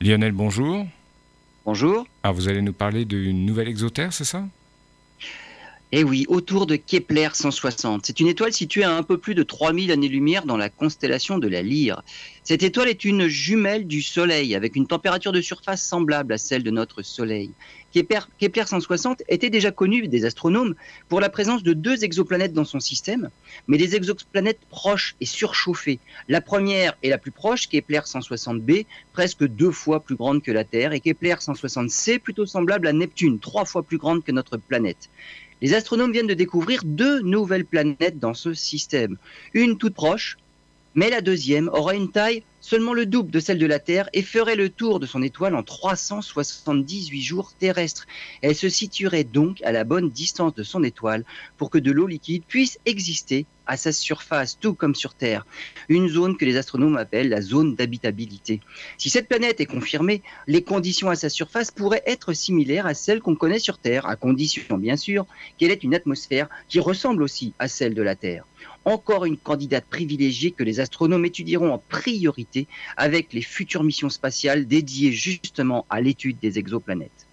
Lionel, bonjour. Bonjour. Alors, ah, vous allez nous parler d'une nouvelle exotère, c'est ça? Eh oui, autour de Kepler 160. C'est une étoile située à un peu plus de 3000 années-lumière dans la constellation de la Lyre. Cette étoile est une jumelle du Soleil avec une température de surface semblable à celle de notre Soleil. Kepler 160 était déjà connu des astronomes pour la présence de deux exoplanètes dans son système, mais des exoplanètes proches et surchauffées. La première est la plus proche, Kepler 160b, presque deux fois plus grande que la Terre, et Kepler 160c, plutôt semblable à Neptune, trois fois plus grande que notre planète. Les astronomes viennent de découvrir deux nouvelles planètes dans ce système. Une toute proche, mais la deuxième aura une taille seulement le double de celle de la Terre et ferait le tour de son étoile en 378 jours terrestres. Elle se situerait donc à la bonne distance de son étoile pour que de l'eau liquide puisse exister à sa surface, tout comme sur Terre, une zone que les astronomes appellent la zone d'habitabilité. Si cette planète est confirmée, les conditions à sa surface pourraient être similaires à celles qu'on connaît sur Terre, à condition bien sûr qu'elle ait une atmosphère qui ressemble aussi à celle de la Terre encore une candidate privilégiée que les astronomes étudieront en priorité avec les futures missions spatiales dédiées justement à l'étude des exoplanètes.